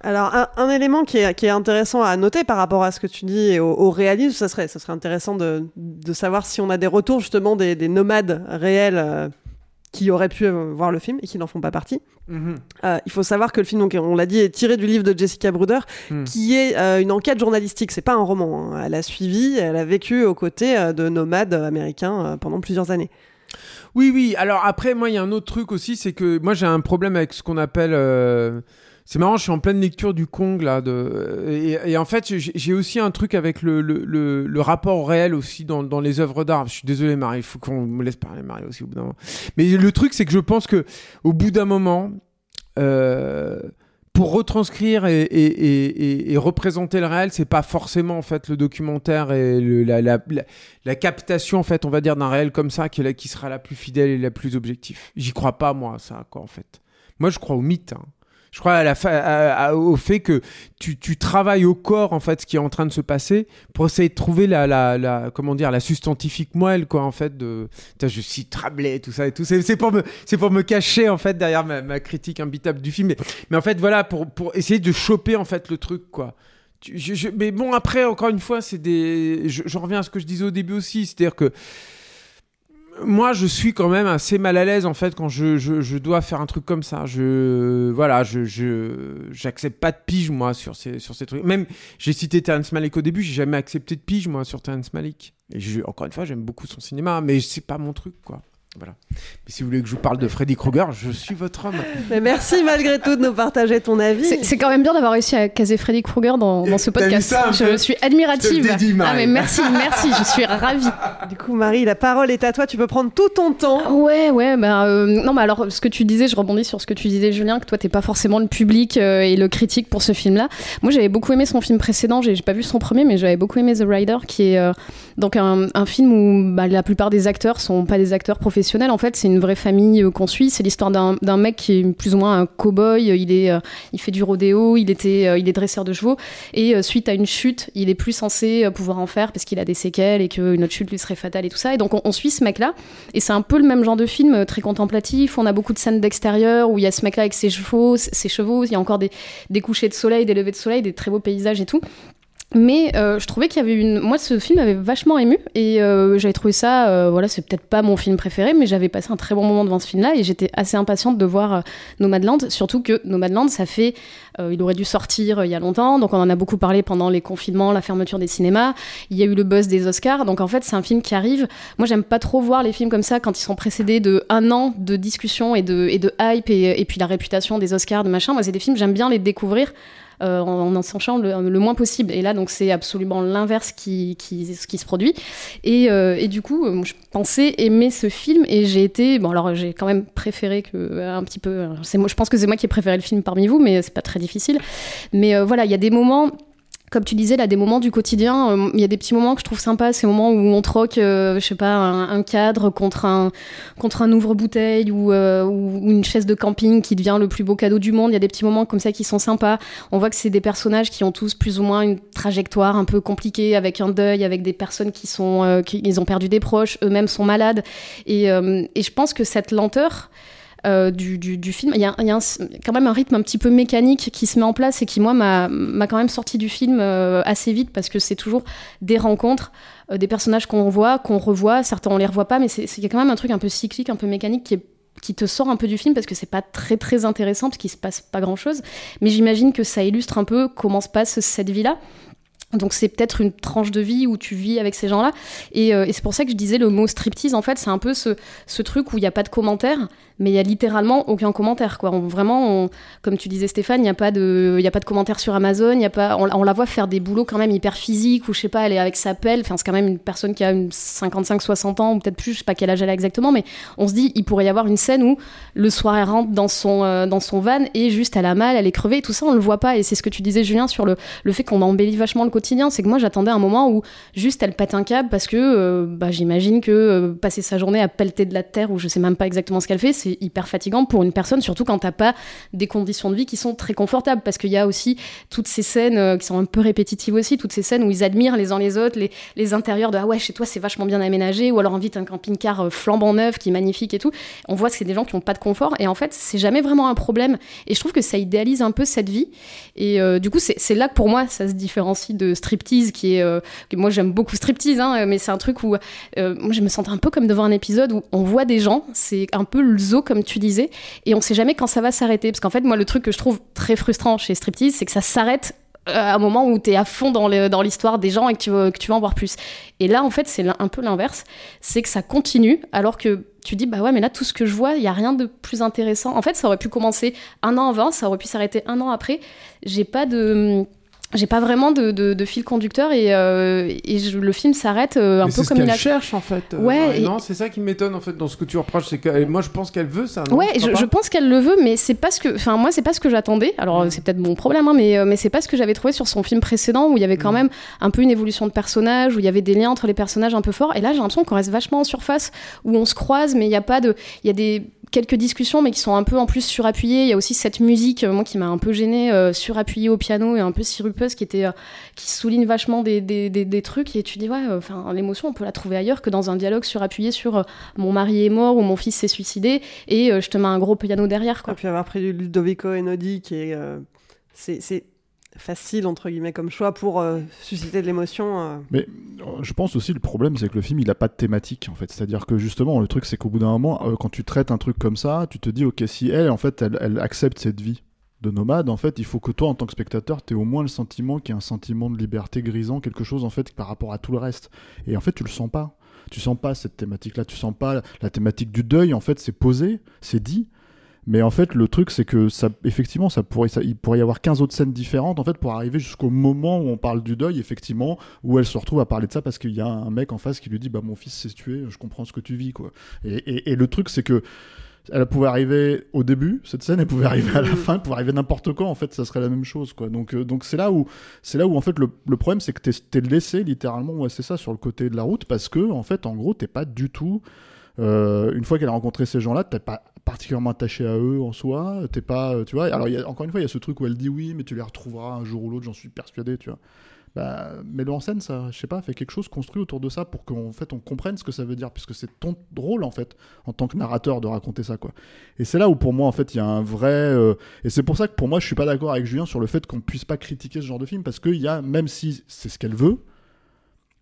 Alors, un, un élément qui est, qui est intéressant à noter par rapport à ce que tu dis et au, au réalisme, ça serait, ça serait intéressant de, de savoir si on a des retours justement des, des nomades réels euh, qui auraient pu euh, voir le film et qui n'en font pas partie. Mhm. Euh, il faut savoir que le film, donc, on l'a dit, est tiré du livre de Jessica Bruder, Hmm. qui est euh, une enquête journalistique. C'est pas un roman. hein. Elle a suivi, elle a vécu aux côtés euh, de nomades américains pendant plusieurs années. Oui, oui. Alors après, moi, il y a un autre truc aussi, c'est que moi, j'ai un problème avec ce qu'on appelle. C'est marrant, je suis en pleine lecture du Kong là, et, en fait j'ai aussi un truc avec le, le, le, rapport réel aussi dans, les œuvres d'art. Je suis désolé Marie, il faut qu'on me laisse parler Marie aussi au bout d'un moment. Mais le truc c'est que je pense que au bout d'un moment, euh, pour retranscrire et, représenter le réel, c'est pas forcément en fait le documentaire et la, captation en fait, on va dire d'un réel comme ça qui, sera la plus fidèle et la plus objective. J'y crois pas moi ça quoi en fait. Moi je crois au mythe. hein. Je crois au fait que tu, travailles au corps en fait ce qui est en train de se passer pour essayer de trouver la, comment dire la substantifique moelle quoi en fait de je cite Rabelais tout ça et tout. C'est pour me c'est pour me cacher en fait derrière ma, critique imbitable du film. Mais, en fait voilà pour pour essayer de choper en fait le truc quoi. Mais bon après encore une fois c'est des je, je reviens à ce que je disais au début aussi. C'est-à-dire que moi, je suis quand même assez mal à l'aise en fait quand je, je, dois faire un truc comme ça. Je voilà, je j'accepte pas de pige moi sur ces sur ces trucs. Même j'ai cité Terrence Malick au début, j'ai jamais accepté de pige moi sur Terrence Malick. Encore une fois, j'aime beaucoup son cinéma, mais c'est pas mon truc quoi. Voilà. Mais si vous voulez que je vous parle de Freddy Krueger, je suis votre homme. Mais merci malgré tout de nous partager ton avis. C'est quand même bien d'avoir réussi à caser Freddy Krueger dans, dans ce podcast. ça je peu suis admirative. dédie, ah mais merci, merci, je suis ravie. Du coup, Marie, la parole est à toi. Tu peux prendre tout ton temps. Ouais, ouais, bah euh, non, mais alors ce que tu disais, je rebondis sur ce que tu disais, Julien, que toi t'es pas forcément le public euh, et le critique pour ce film-là. Moi, j'avais beaucoup aimé son film précédent. J'ai j'ai pas vu son premier, mais j'avais beaucoup aimé The Rider, qui est euh, donc un, un film où bah, la plupart des acteurs sont pas des acteurs professionnels En fait, c'est une vraie famille euh, qu'on suit. C'est l'histoire d'un mec qui est plus ou moins un cow-boy. Il euh, il fait du rodéo. Il était, euh, il est dresseur de chevaux. Et suite à une chute, il est plus censé pouvoir en faire parce qu'il a des séquelles et qu'une autre chute lui serait fatale et tout ça. Et donc on, suit ce mec-là. Et c'est un peu le même genre de film, très contemplatif. On a beaucoup de scènes d'extérieur où il y a ce mec-là avec ses chevaux, ses chevaux. Il y a encore des, des couchers de soleil, des levées de soleil, des très beaux paysages et tout. Mais euh, je trouvais qu'il y avait une. Moi, ce film m'avait vachement ému et euh, j'avais trouvé ça. euh, voilà, c'est peut-être pas mon film préféré, mais j'avais passé un très bon moment devant ce film-là et j'étais assez impatiente de voir Nomadland. Surtout que Nomadland, ça fait. il aurait dû sortir il y a longtemps, donc on en a beaucoup parlé pendant les confinements, la fermeture des cinémas. Il y a eu le buzz des Oscars, donc en fait, c'est un film qui arrive. Moi, j'aime pas trop voir les films comme ça quand ils sont précédés de un an de discussion et de, et de hype et, et puis la réputation des Oscars, de machin. Moi, c'est des films, j'aime bien les découvrir euh, en en s'enchant le, le moins possible. Et là, donc, c'est absolument l'inverse qui, qui, qui se produit. Et, euh, et du coup, euh, je pensais aimer ce film et j'ai été. Bon, alors, j'ai quand même préféré que. euh, Un petit peu. moi, je pense que c'est moi qui ai préféré le film parmi vous, mais c'est pas très difficile. Mais euh, voilà, il y a des moments comme tu disais, là, des moments du quotidien, euh, il y a des petits moments que je trouve sympas, ces moments où on troque, euh, je sais pas, un, cadre contre un, contre un ouvre-bouteille ou, euh, ou une chaise de camping qui devient le plus beau cadeau du monde. Il y a des petits moments comme ça qui sont sympas. On voit que c'est des personnages qui ont tous plus ou moins une trajectoire un peu compliquée, avec un deuil, avec des personnes qui sont, ils ont perdu des proches, eux-mêmes sont malades. Et je pense que cette lenteur, euh, du, film. Il y a, quand même un rythme un petit peu mécanique qui se met en place et qui, moi, m'a quand même sorti du film euh, assez vite parce que c'est toujours des rencontres, euh, des personnages qu'on voit, qu'on revoit. Certains, on les revoit pas, mais c'est quand même un truc un peu cyclique, un peu mécanique qui qui te sort un peu du film parce que c'est pas très très intéressant parce qu'il se passe pas grand chose mais j'imagine que ça illustre un peu comment se passe cette vie là donc c'est peut-être une tranche de vie où tu vis avec ces gens-là. Et, euh, et c'est pour ça que je disais le mot striptease, en fait, c'est un peu ce, truc où il n'y a pas de commentaires, mais il y a littéralement aucun commentaire. Quoi. Vraiment, comme tu disais Stéphane, il n'y a pas de, y a pas de commentaires sur Amazon. Y a pas, on, la voit faire des boulots quand même hyper physiques, ou je sais pas, elle est avec sa pelle. Enfin, c'est quand même une personne qui a une 55-60 ans, ou peut-être plus, je sais pas quel âge elle a exactement, mais on se dit, il pourrait y avoir une scène où le soir elle rentre dans son, euh, dans son van et juste elle a mal, elle est crevée, et tout ça, on le voit pas. Et c'est ce que tu disais, Julien, sur le, le fait qu'on embellit vachement le C'est que moi, j'attendais un moment où juste elle pète un câble parce que euh, bah, j'imagine que euh, passer sa journée à pelleter de la terre ou je sais même pas exactement ce qu'elle fait, c'est hyper fatigant pour une personne, surtout quand t'as pas des conditions de vie qui sont très confortables. Parce qu'il y a aussi toutes ces scènes euh, qui sont un peu répétitives aussi, toutes ces scènes où ils admirent les uns les autres, les, intérieurs de ah ouais, chez toi c'est vachement bien aménagé, ou alors invite un camping-car euh, flambant neuf qui est magnifique et tout. On voit que c'est des gens qui ont pas de confort et en fait, c'est jamais vraiment un problème. Et je trouve que ça idéalise un peu cette vie. Et du coup, c'est là que pour moi, ça se différencie de striptease, qui est. euh, moi, j'aime beaucoup striptease, hein, mais c'est un truc où. euh, moi, je me sentais un peu comme devant un épisode où on voit des gens, c'est un peu le zoo, comme tu disais, et on sait jamais quand ça va s'arrêter. Parce qu'en fait, moi, le truc que je trouve très frustrant chez striptease, c'est que ça s'arrête euh, à un moment où tu es à fond dans le- dans l'histoire des gens et que tu, veux, que tu veux en voir plus. Et là, en fait, c'est un peu l'inverse. C'est que ça continue alors que tu dis, bah ouais, mais là, tout ce que je vois, il y a rien de plus intéressant. En fait, ça aurait pu commencer un an avant, ça aurait pu s'arrêter un an après. J'ai pas de. J'ai pas vraiment de, de- de fil conducteur et, euh, et je- le film s'arrête euh, un Mais peu ce comme il qu'elle a. cherche en fait. euh, Ouais, et- Non, c'est ça qui m'étonne en fait dans ce que tu reproches. C'est que moi je pense qu'elle veut ça. Non Ouais, je, pense qu'elle le veut, mais c'est pas ce que, enfin moi c'est pas ce que j'attendais. Alors c'est peut-être mon problème, hein, mais mais c'est pas ce que j'avais trouvé sur son film précédent où il y avait quand même un peu une évolution de personnage, où il y avait des liens entre les personnages un peu forts. Et là j'ai l'impression qu'on reste vachement en surface, où on se croise, mais il y a pas de, il y a des quelques discussions, mais qui sont un peu en plus surappuyées. Il y a aussi cette musique, euh, moi qui m'a un peu gênée, euh, surappuyée au piano et un peu sirupeuse, qui était, euh, qui souligne vachement des, des, des, des trucs. Et tu dis ouais, enfin l'émotion on peut la trouver ailleurs que dans un dialogue surappuyé sur mon mari est mort ou mon fils s'est suicidé et je te mets un gros piano derrière quoi. Et puis avoir pris du Ludovico Einaudi, qui est. c'est facile, entre guillemets, comme choix pour euh, susciter de l'émotion. euh. Mais euh, je pense aussi le problème c'est que le film il a pas de thématique en fait. C'est-à-dire que justement le truc c'est qu'au bout d'un moment quand tu traites un truc comme ça, tu te dis ok si elle en fait elle, elle accepte cette vie de nomade en fait il faut que toi en tant que spectateur tu aies au moins le sentiment qu'il y a un sentiment de liberté grisant quelque chose en fait par rapport à tout le reste. Et en fait tu le sens pas. Tu sens pas cette thématique là, tu sens pas la thématique du deuil en fait c'est posé, c'est dit. Mais en fait, le truc, c'est que ça, effectivement, ça pourrait, ça- il pourrait y avoir 15 autres scènes différentes, en fait, pour arriver jusqu'au moment où on parle du deuil, effectivement, où elle se retrouve à parler de ça parce qu'il y a un mec en face qui lui dit, bah, mon fils s'est tué, je comprends ce que tu vis, quoi. Et, et- et le truc, c'est que elle pouvait arriver au début, cette scène, elle pouvait arriver à la fin, elle pouvait arriver n'importe quand, en fait, ça serait la même chose, quoi. Donc, euh, donc c'est là où, c'est là où, en fait, le, le problème, c'est que t'es, t'es laissé, littéralement, ouais, c'est ça, sur le côté de la route, parce que, en fait, en gros, t'es pas du tout, Euh, une fois qu'elle a rencontré ces gens-là, t'es pas particulièrement attaché à eux en soi. T'es pas, euh, tu vois. Alors, encore une fois, il y a ce truc où elle dit oui, mais tu les retrouveras un jour ou l'autre, j'en suis persuadé, tu vois. Bah, mets-le en scène, ça, je sais pas, fais quelque chose construit autour de ça pour qu'en fait on comprenne ce que ça veut dire, puisque c'est ton rôle en fait, en tant que narrateur, de raconter ça, quoi. Et c'est là où pour moi, en fait, il y a un vrai. euh, Et c'est pour ça que pour moi, je suis pas d'accord avec Julien sur le fait qu'on puisse pas critiquer ce genre de film, parce qu'il y a, même si c'est ce qu'elle veut,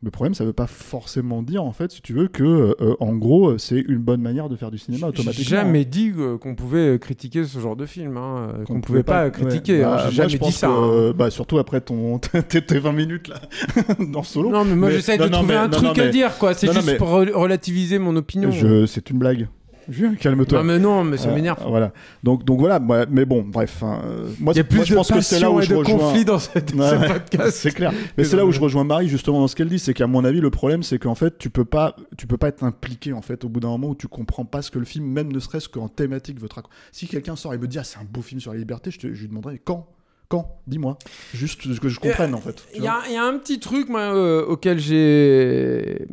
le problème, ça veut pas forcément dire, en fait, si tu veux, que, euh, en gros, euh, c'est une bonne manière de faire du cinéma J'ai automatiquement. jamais dit euh, qu'on pouvait critiquer ce genre de film, hein, qu'on pouvait pas, critiquer. Bah, J'ai jamais dit ça. que, hein. euh, bah, surtout après ton tes, tes 20 minutes là dans solo. Non, mais moi j'essaie de non, trouver mais- un non, truc à dire, quoi. C'est juste pour re- relativiser mon opinion. Je, c'est une blague. Julien, calme-toi. Non, mais non, mais ça Euh, m'énerve. voilà. Donc, donc voilà. mais bon, bref. hein, euh, moi, Il y a plus moi, je de pense que c'est là passion où et je de rejoins. conflit dans cette- Ouais, ce podcast. C'est clair. Mais c'est là où je rejoins Marie justement dans ce qu'elle dit, c'est qu'à mon avis, le problème, c'est qu'en fait, tu peux pas, tu peux pas être impliqué en fait au bout d'un moment où tu comprends pas ce que le film, même ne serait-ce qu'en thématique, veut te raconter. Si quelqu'un sort et me dit, ah, c'est un beau film sur la liberté, je, te- je lui demanderai quand? Quand? Dis-moi. Juste que je comprenne en fait. Il y, a- il y a un petit truc moi, euh, auquel j'ai.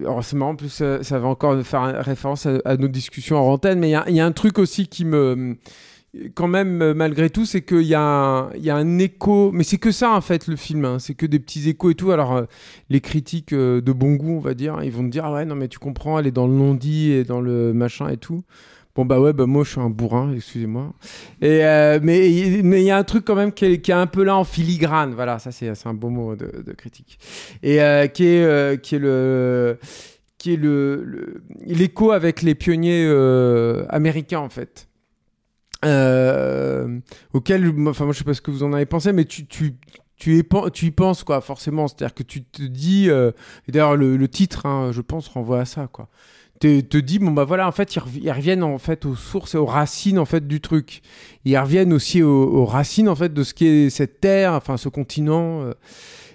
Alors c'est marrant, en plus ça, ça va encore faire référence à, à nos discussions en antenne, mais il y a, il y a un truc aussi qui me. Quand même, euh, malgré tout, c'est qu'il y, a un- il y a un écho. Mais c'est que ça en fait le film, hein, c'est que des petits échos et tout. Alors euh, les critiques euh, de bon goût, on va dire, ils vont te dire Ah ouais, non mais tu comprends, elle est dans le non-dit et dans le machin et tout. Bon bah ouais bah moi je suis un bourrin excusez-moi. Et euh, mais mais il y a un truc quand même qui est, qui est un peu là en filigrane. Voilà ça c'est un beau mot de, critique. Et euh, qui est euh, qui est le qui est le l'écho avec les pionniers américains en fait. Auquel enfin moi je sais pas ce que vous en avez pensé mais tu tu tu y, penses quoi forcément. C'est à dire que tu te dis et d'ailleurs le, le titre hein, je pense renvoie à ça quoi te, te dis bon bah voilà en fait ils, rev- ils reviennent en fait aux sources et aux racines en fait du truc. Ils reviennent aussi aux, aux racines en fait de ce qu'est cette terre enfin ce continent euh,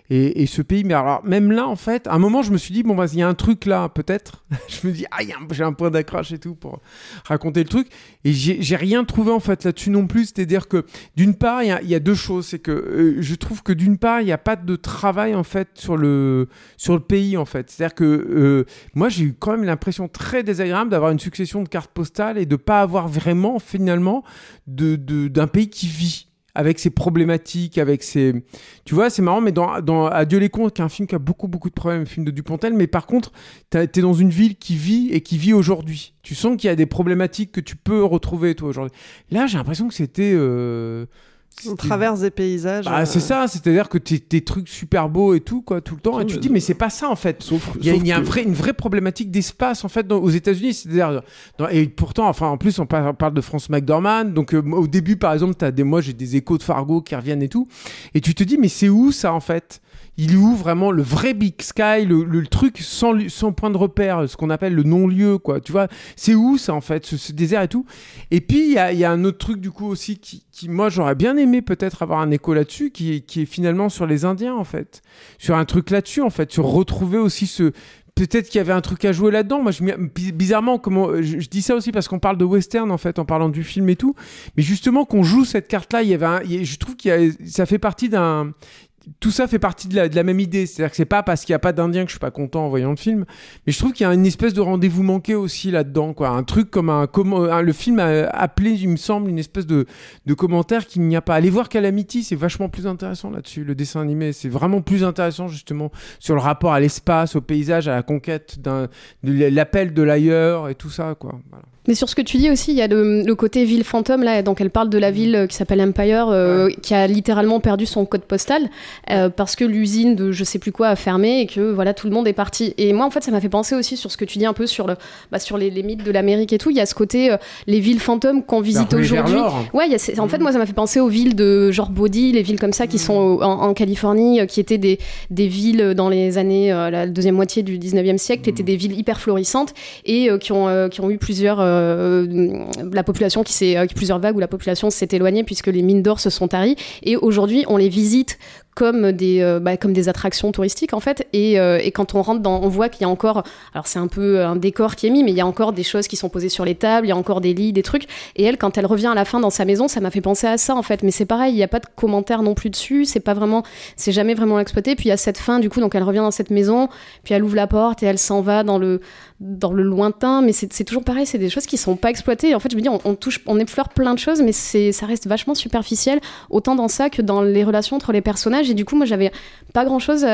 et, ce pays mais alors même là en fait à un moment je me suis dit bon bah il y a un truc là peut-être. Je me dis ah j'ai un point d'accroche et tout pour raconter le truc. Et j'ai rien trouvé en fait là-dessus non plus. C'est-à-dire que d'une part il y a, deux choses. C'est que euh, je trouve que d'une part il n'y a pas de travail en fait sur le sur le pays en fait. C'est-à-dire que euh, moi j'ai eu quand même l'impression très désagréable d'avoir une succession de cartes postales et de pas avoir vraiment finalement de de- d'un pays qui vit avec ses problématiques, avec ses... Tu vois, c'est marrant, mais dans, dans Adieu les cons, qui est un film qui a beaucoup, beaucoup de problèmes, un film de Dupontel, mais par contre, t'es dans une ville qui vit et qui vit aujourd'hui. Tu sens qu'il y a des problématiques que tu peux retrouver, toi, aujourd'hui. Là, j'ai l'impression que c'était... euh, On traverse des paysages. bah, euh, c'est ça, c'est-à-dire que t'es des trucs super beaux et tout, quoi, tout le temps, et tu te dis, mais c'est pas ça, en fait. Il y a, sauf il y a un que- vrai- une vraie problématique d'espace en fait dans- aux États-Unis. C'est-à-dire, et pourtant, enfin, en plus, on par- parle de France McDormand. Donc, euh, au début, par exemple, as des, moi, j'ai des échos de Fargo qui reviennent et tout. Et tu te dis, mais c'est où ça en fait? Il est où vraiment le vrai Big Sky, le, truc sans, sans point de repère, ce qu'on appelle le non-lieu, quoi. Tu vois, c'est où ça en fait, ce, désert et tout Et puis, il y a, un autre truc du coup aussi qui, qui moi, j'aurais bien aimé peut-être avoir un écho là-dessus, qui, est- finalement sur les Indiens en fait. Sur un truc là-dessus en fait, sur retrouver aussi ce peut-être qu'il y avait un truc à jouer là-dedans. Moi, je, bizarrement, comment, je, je dis ça aussi parce qu'on parle de western en fait, en parlant du film et tout. Mais justement, qu'on joue cette carte-là, il y avait, un- je trouve qu'il ça fait partie d'un, tout ça fait partie de la, de la même idée. C'est-à-dire que c'est pas parce qu'il n'y a pas d'Indiens que je suis pas content en voyant le film, mais je trouve qu'il y a une espèce de rendez-vous manqué aussi là-dedans, quoi. Un truc comme un, comment, un- le film a appelé, il me semble, une espèce de, de commentaire qu'il n'y a pas. Allez voir Calamity, c'est vachement plus intéressant là-dessus. Le dessin animé, c'est vraiment plus intéressant justement sur le rapport à l'espace, au paysage, à la conquête d'un, de l'appel de l'ailleurs et tout ça, quoi. Voilà. Mais sur ce que tu dis aussi, il y a le, le côté ville fantôme là, donc elle parle de la ville euh, qui s'appelle Empire, euh, qui a littéralement perdu son code postal euh, parce que l'usine de je sais plus quoi a fermé et que voilà tout le monde est parti. Et moi en fait ça m'a fait penser aussi sur ce que tu dis un peu sur le, bah, sur les, les mythes de l'Amérique et tout. Il y a ce côté euh, les villes fantômes qu'on visite aujourd'hui. Ouais, y a en fait moi ça m'a fait penser aux villes de genre Body, les villes comme ça qui sont au- en, en Californie, euh, qui étaient des, des villes dans les années euh, la deuxième moitié du 19e siècle, qui étaient des villes hyper florissantes et qui, ont, qui ont eu plusieurs la population qui s'est plusieurs vagues où la population s'est éloignée puisque les mines d'or se sont taries et aujourd'hui on les visite comme des euh, bah, comme des attractions touristiques en fait. Et, euh, et quand on rentre dans on voit qu'il y a encore alors c'est un peu un décor qui est mis mais il y a encore des choses qui sont posées sur les tables il y a encore des lits des trucs. Et elle quand elle revient à la fin dans sa maison ça m'a fait penser à ça en fait. Mais c'est pareil il n'y a pas de commentaire non plus dessus c'est pas vraiment c'est jamais vraiment exploité. Puis il y a cette fin du coup donc elle revient dans cette maison puis elle ouvre la porte et elle s'en va dans le dans le lointain, mais c'est toujours pareil, c'est des choses qui sont pas exploitées. En fait, je me dis, on, on touche, on effleure plein de choses, mais ça reste vachement superficiel, autant dans ça que dans les relations entre les personnages. Et du coup, moi, j'avais pas grand chose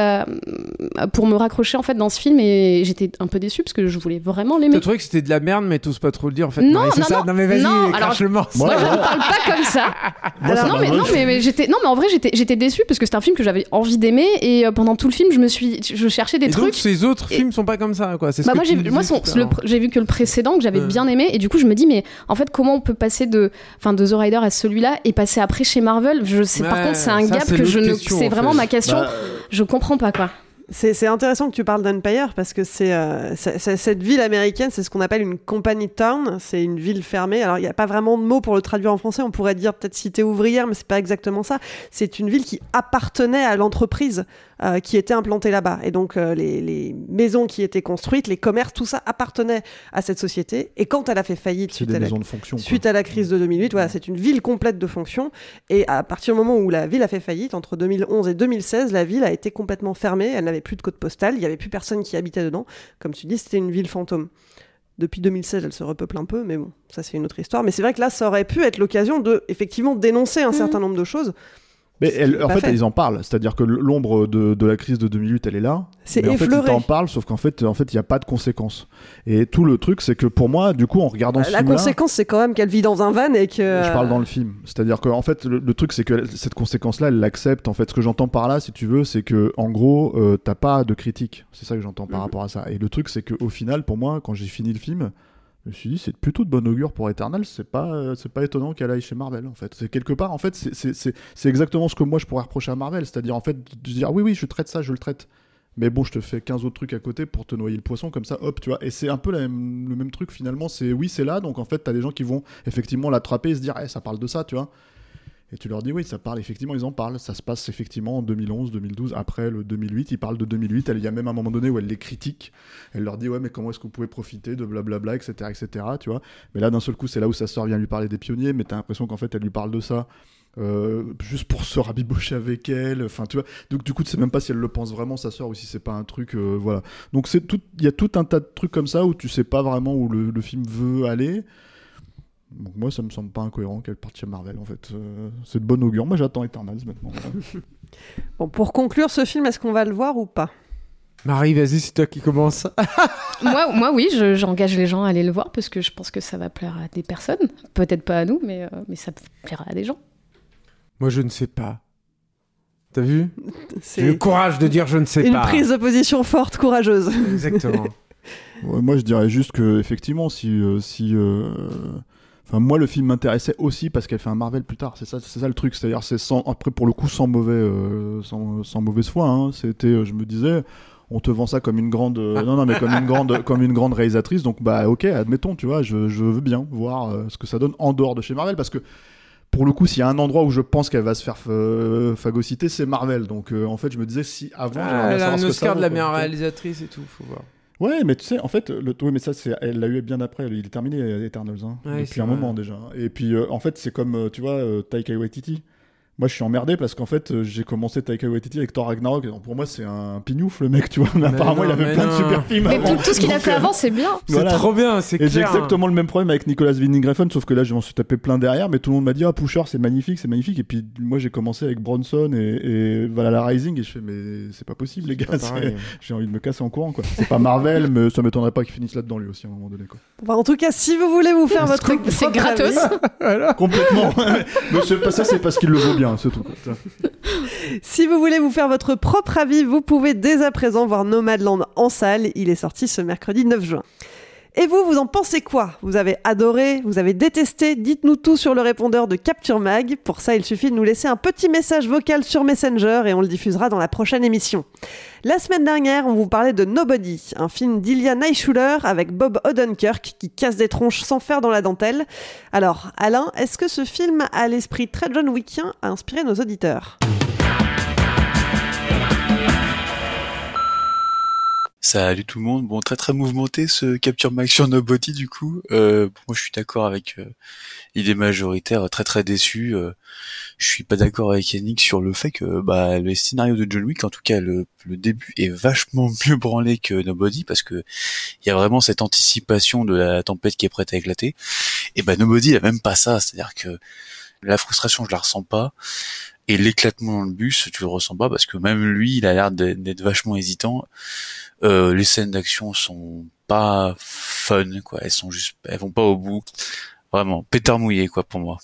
pour me raccrocher en fait dans ce film, et j'étais un peu déçue parce que je voulais vraiment l'aimer. T'as trouvé que c'était de la merde, mais t'oses pas trop le dire en fait. Non, Marie, non, ça non. mais vas-y, Non, alors, le morceau. Moi, je ne parle pas comme ça. Moi, ça non, m'a mais, non, mais, mais j'étais, non, mais en vrai, j'étais, j'étais déçue parce que c'était un film que j'avais envie d'aimer et euh, pendant tout le film, je me suis, je cherchais des Et donc trucs. ces autres Et- films sont pas comme ça quoi. C'est ce Bah que moi, j'ai, me moi son- le j'ai vu que le précédent que j'avais Ouais. bien aimé et du coup je me dis mais en fait comment on peut passer de, enfin de The Rider à celui-là et passer après chez Marvel? Je sais par contre c'est un ça, gap que je ne, c'est en vraiment fait. ma question. Bah, Je comprends pas quoi. C'est intéressant que tu parles d'Empire parce que c'est euh, c'est- cette ville américaine, c'est ce qu'on appelle une company town. C'est une ville fermée. Alors il n'y a pas vraiment de mot pour le traduire en français. On pourrait dire peut-être cité ouvrière, mais c'est pas exactement ça. C'est une ville qui appartenait à l'entreprise euh, qui était implantée là-bas. Et donc euh, les, les maisons qui étaient construites, les commerces, tout ça appartenait à cette société. Et quand elle a fait faillite suite à la maisons de fonction. quoi. Suite à la crise de 2008, voilà, c'est une ville complète de fonctions. Et à partir du moment où la ville a fait faillite, entre 2011 et 2016, la ville a été complètement fermée. Elle n'avait plus de code postal. Il n'y avait plus personne qui habitait dedans. Comme tu dis, c'était une ville fantôme. Depuis 2016, elle se repeuple un peu, mais bon, ça c'est une autre histoire. Mais c'est vrai que là, ça aurait pu être l'occasion de effectivement dénoncer un certain nombre de choses. Mais elle- en fait, fait. ils en parlent. C'est-à-dire que l'ombre de, de la crise de 2008, elle est là. C'est mais en fait, ils effleuré. t'en parlent, sauf qu'en fait, en fait, il n'y a pas de conséquences. Et tout le truc, c'est que pour moi, du coup, en regardant ce La conséquence, c'est quand même qu'elle vit dans un van et que. je parle dans le film. C'est-à-dire que, en fait, le, le truc, c'est que cette conséquence-là, elle l'accepte. En fait, ce que j'entends par là, si tu veux, c'est que, en gros, euh, t'as pas de critique. C'est ça que j'entends par Mhm. rapport à ça. Et le truc, c'est qu'au final, pour moi, quand j'ai fini le film, je me suis dit, c'est plutôt de bon augure pour Eternal. C'est pas, euh, pas étonnant qu'elle aille chez Marvel, en fait. C'est quelque part, en fait, c'est- exactement ce que moi je pourrais reprocher à Marvel. C'est-à-dire, en fait, de dire, oui, oui, je traite ça, je le traite. Mais bon, je te fais 15 autres trucs à côté pour te noyer le poisson, comme ça, hop, tu vois. Et c'est un peu même- le même truc finalement. C'est oui, c'est là, donc en fait, t'as des gens qui vont effectivement l'attraper et se dire, eh, ça parle de ça, tu vois. Et tu leur dis, oui, ça parle, effectivement, ils en parlent. Ça se passe effectivement en 2011, 2012, après le 2008. Ils parlent de 2008. Elle- Il y a même un moment donné où elle les critique. Elle leur dit, ouais, mais comment est-ce que vous pouvez profiter de blablabla, etc., etc., tu vois. Mais là, d'un seul coup, c'est là où sa sœur vient lui parler des pionniers, mais t'as l'impression qu'en fait, elle lui parle de ça. euh, juste pour se rabibocher avec elle, enfin tu vois. Donc du coup, tu sais même pas si elle le pense vraiment sa sœur ou si c'est pas un truc, euh, voilà. Donc il y a tout un tas de trucs comme ça où tu sais pas vraiment où le film veut aller. Donc moi, ça me semble pas incohérent qu'elle parte chez Marvel en fait. Euh, c'est de bon augure. Moi, j'attends Eternals maintenant. voilà. Bon, pour conclure ce film, est-ce qu'on va le voir ou pas? Marie, vas-y, c'est toi qui commence. moi, moi, oui, je- j'engage les gens à aller le voir parce que je pense que ça va plaire à des personnes. Peut-être pas à nous, mais, euh, mais ça plaira à des gens. Moi, je ne sais pas. T'as vu? C'est J'ai le courage de dire je ne sais une pas. prise de position forte, courageuse. Exactement. Ouais, moi, je dirais juste que effectivement, si, euh, si, euh, enfin, moi, le film m'intéressait aussi parce qu'elle fait un Marvel plus tard. C'est ça, c'est ça le truc. C'est-à-dire, c'est sans, après pour le coup, sans mauvais, euh, sans, sans mauvaise foi. hein. C'était, euh, je me disais. On te vend ça comme une grande, euh, non non mais comme une grande, comme une grande réalisatrice. Donc bah ok, admettons, tu vois, je, je veux bien voir euh, ce que ça donne en dehors de chez Marvel parce que pour le coup, s'il y a un endroit où je pense qu'elle va se faire phagocyter, c'est Marvel. Donc euh, en fait, je me disais si avant, Ah, elle a un Oscar de la meilleure réalisatrice et tout, faut voir. Ouais, mais tu sais, en fait, le... oui, mais ça, c'est... elle l'a eu bien après. Il est terminé, Eternals, hein, Ouais, depuis un vrai. moment déjà. Et puis, euh, en fait, c'est comme, euh, tu vois, euh, Taika Waititi. Moi, je suis emmerdé parce qu'en fait, euh, j'ai commencé Taika Waititi avec Thor Ragnarok. Et pour moi, c'est un pignouf, le mec, tu vois. Mais, Mais apparemment, non, il avait plein de super films Mais avant. tout, tout ce qu'il a fait euh, avant, c'est bien. C'est Voilà. trop bien, c'est Et j'ai clair. exactement le même problème avec Nicolas Winding Refn, sauf que là, je m'en suis tapé plein derrière, mais tout le monde m'a dit, ah, Pusher, c'est magnifique, c'est magnifique. Et puis, moi, j'ai commencé avec Bronson et, et Valhalla Rising, et je fais, mais c'est pas possible, les gars. J'ai envie de me casser en courant, quoi. C'est pas Marvel, mais ça m'étonnerait pas qu'il finisse là-dedans, lui aussi, à un moment donné, quoi. En tout cas, si vous voulez vous faire votre C'est gratos. Complètement. ça, c'est parce qu'il le vaut bien, Si vous voulez vous faire votre propre avis, vous pouvez dès à présent voir Nomadland en salle. Il est sorti ce mercredi 9 juin. Et vous, vous en pensez quoi? Vous avez adoré Vous avez détesté? Dites-nous tout sur le répondeur de Capture Mag. Pour ça, il suffit de nous laisser un petit message vocal sur Messenger et on le diffusera dans la prochaine émission. La semaine dernière, on vous parlait de Nobody, un film d'Ilya Naishuller avec Bob Odenkirk qui casse des tronches sans faire dans la dentelle. Alors, Alain, est-ce que ce film a l'esprit très John Wickien à inspirer nos auditeurs? Salut tout le monde. Bon, très très mouvementé ce Capture Max sur Nobody du coup. Euh, moi, je suis d'accord avec euh, l'idée majoritaire. Très très déçu. Euh, je suis pas d'accord avec Yannick sur le fait que bah, le scénario de John Wick, en tout cas le, le début, est vachement mieux branlé que Nobody parce que il y a vraiment cette anticipation de la tempête qui est prête à éclater. Et bah Nobody, il a même pas ça. C'est-à-dire que la frustration, je la ressens pas. Et l'éclatement dans le bus, tu le ressens pas parce que même lui, il a l'air d'être vachement hésitant. Euh, les scènes d'action sont pas fun, quoi. Elles sont juste, elles vont pas au bout. Vraiment, pétard mouillé, quoi, pour moi.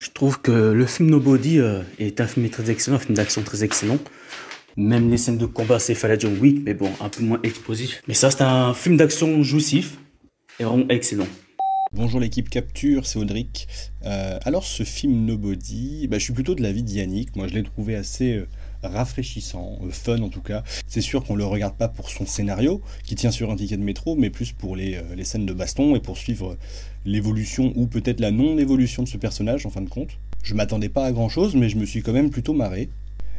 Je trouve que le film Nobody euh, est un film très excellent, un film d'action très excellent. Même les scènes de combat, c'est John Wick, mais bon, un peu moins explosif. Mais ça, c'est un film d'action jouissif et vraiment excellent. Bonjour l'équipe Capture, c'est Audric. Euh, alors ce film Nobody, bah, je suis plutôt de l'avis de Yannick. Moi je l'ai trouvé assez euh, rafraîchissant, euh, fun en tout cas. C'est sûr qu'on le regarde pas pour son scénario, qui tient sur un ticket de métro, mais plus pour les, les scènes de baston et pour suivre l'évolution ou peut-être la non-évolution de ce personnage en fin de compte. Je m'attendais pas à grand chose, mais je me suis quand même plutôt marré.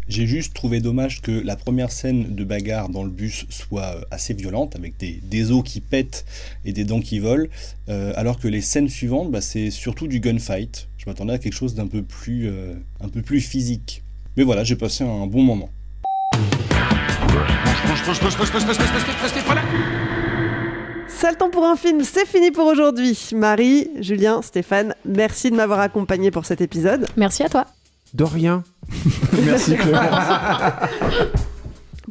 J'ai juste trouvé dommage que la première scène de bagarre dans le bus soit euh, assez violente, avec des, os qui pètent et des dents qui volent, euh, alors que les scènes suivantes, bah, c'est surtout du gunfight. Je m'attendais à quelque chose d'un peu, euh, peu plus physique. Mais voilà, j'ai passé un bon moment. C'est le temps pour un film, c'est fini pour aujourd'hui. Marie, Julien, Stéphane, merci de m'avoir accompagné pour cet épisode. Merci à toi. De rien. Merci Claire.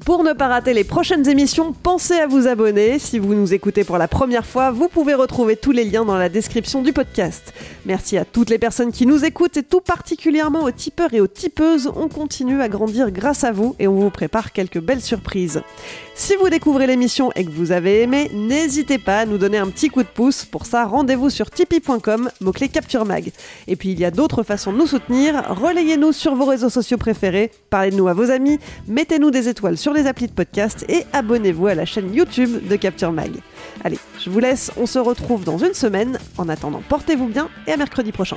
Pour ne pas rater les prochaines émissions, pensez à vous abonner. Si vous nous écoutez pour la première fois, vous pouvez retrouver tous les liens dans la description du podcast. Merci à toutes les personnes qui nous écoutent et tout particulièrement aux tipeurs et aux tipeuses. On continue à grandir grâce à vous et on vous prépare quelques belles surprises. Si vous découvrez l'émission et que vous avez aimé, n'hésitez pas à nous donner un petit coup de pouce. Pour ça, rendez-vous sur tipeee.com, mot-clé Capture Mag. Et puis il y a d'autres façons de nous soutenir. Relayez-nous sur vos réseaux sociaux préférés, parlez de nous à vos amis, mettez-nous des étoiles sur les applis de podcast et abonnez-vous à la chaîne YouTube de Capture Mag. Allez, je vous laisse, on se retrouve dans une semaine. En attendant, portez-vous bien et à mercredi prochain.